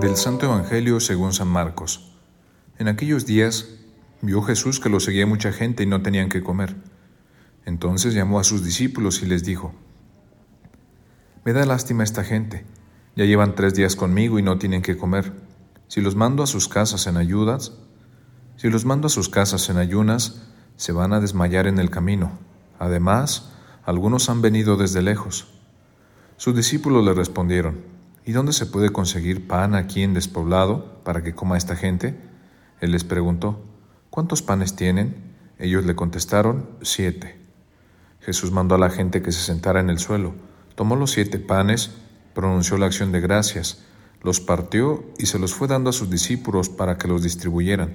Del Santo Evangelio según San Marcos. En aquellos días vio Jesús que lo seguía mucha gente y no tenían que comer. Entonces llamó a sus discípulos y les dijo, Me da lástima esta gente, ya llevan tres días conmigo y no tienen que comer. Si los mando a sus casas en ayudas, si los mando a sus casas en ayunas, se van a desmayar en el camino. Además, algunos han venido desde lejos. Sus discípulos le respondieron, ¿Y dónde se puede conseguir pan aquí en despoblado para que coma esta gente? Él les preguntó, ¿cuántos panes tienen? Ellos le contestaron, siete. Jesús mandó a la gente que se sentara en el suelo, tomó los siete panes, pronunció la acción de gracias, los partió y se los fue dando a sus discípulos para que los distribuyeran,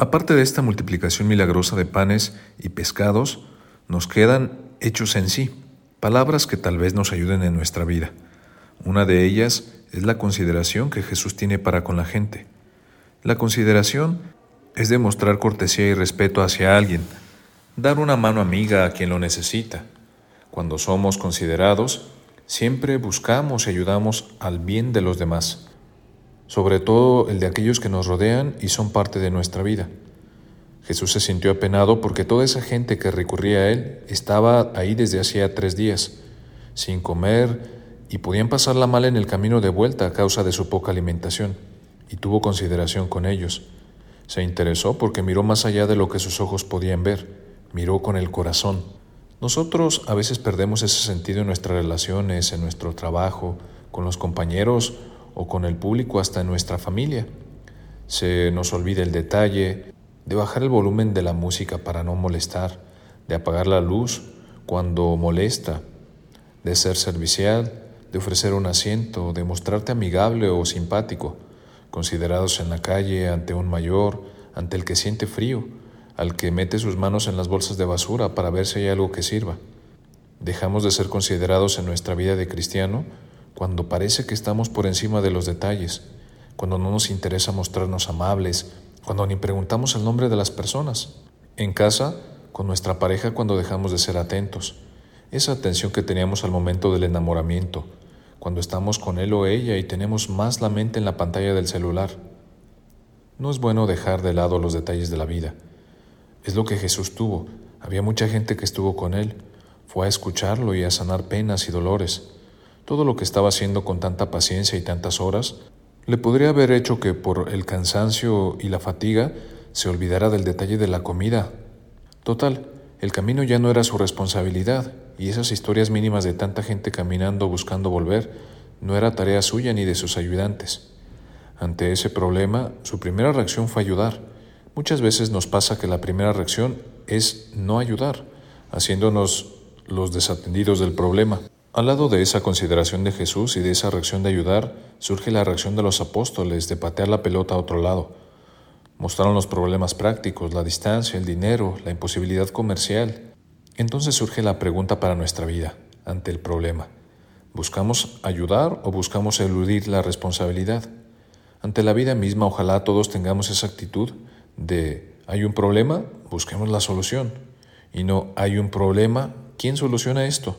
Aparte de esta multiplicación milagrosa de panes y pescados, nos quedan hechos en sí, palabras que tal vez nos ayuden en nuestra vida. Una de ellas es la consideración que Jesús tiene para con la gente. La consideración es demostrar cortesía y respeto hacia alguien, dar una mano amiga a quien lo necesita. Cuando somos considerados, siempre buscamos y ayudamos al bien de los demás, sobre todo el de aquellos que nos rodean y son parte de nuestra vida. Jesús se sintió apenado porque toda esa gente que recurría a Él estaba ahí desde hacía tres días, sin comer, y podían pasarla mal en el camino de vuelta a causa de su poca alimentación, y tuvo consideración con ellos. Se interesó porque miró más allá de lo que sus ojos podían ver miró con el corazón. Nosotros a veces perdemos ese sentido en nuestras relaciones, en nuestro trabajo, con los compañeros o con el público, hasta en nuestra familia. Se nos olvida el detalle de bajar el volumen de la música para no molestar, de apagar la luz cuando molesta, de ser servicial, de ofrecer un asiento, de mostrarte amigable o simpático, considerados en la calle ante un mayor, ante el que siente frío, al que mete sus manos en las bolsas de basura para ver si hay algo que sirva. Dejamos de ser considerados en nuestra vida de cristiano cuando parece que estamos por encima de los detalles, cuando no nos interesa mostrarnos amables, cuando ni preguntamos el nombre de las personas. En casa, con nuestra pareja cuando dejamos de ser atentos. Esa atención que teníamos al momento del enamoramiento, cuando estamos con él o ella y tenemos más la mente en la pantalla del celular. No es bueno dejar de lado los detalles de la vida. Es lo que Jesús tuvo. Había mucha gente que estuvo con él. Fue a escucharlo y a sanar penas y dolores. Todo lo que estaba haciendo con tanta paciencia y tantas horas, le podría haber hecho que por el cansancio y la fatiga se olvidara del detalle de la comida. Total, el camino ya no era su responsabilidad, y esas historias mínimas de tanta gente caminando buscando volver no era tarea suya ni de sus ayudantes. Ante ese problema, su primera reacción fue ayudar, Muchas veces nos pasa que la primera reacción es no ayudar, haciéndonos los desatendidos del problema. Al lado de esa consideración de Jesús y de esa reacción de ayudar, surge la reacción de los apóstoles de patear la pelota a otro lado. Mostraron los problemas prácticos, la distancia, el dinero, la imposibilidad comercial. Entonces surge la pregunta para nuestra vida ante el problema. ¿Buscamos ayudar o buscamos eludir la responsabilidad? Ante la vida misma, ojalá todos tengamos esa actitud de hay un problema, busquemos la solución. Y no hay un problema, ¿quién soluciona esto?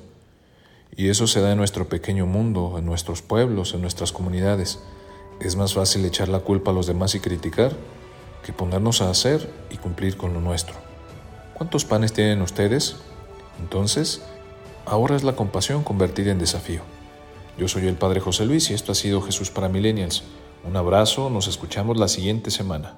Y eso se da en nuestro pequeño mundo, en nuestros pueblos, en nuestras comunidades. Es más fácil echar la culpa a los demás y criticar que ponernos a hacer y cumplir con lo nuestro. ¿Cuántos panes tienen ustedes? Entonces, ahora es la compasión convertida en desafío. Yo soy el Padre José Luis y esto ha sido Jesús para Millennials. Un abrazo, nos escuchamos la siguiente semana.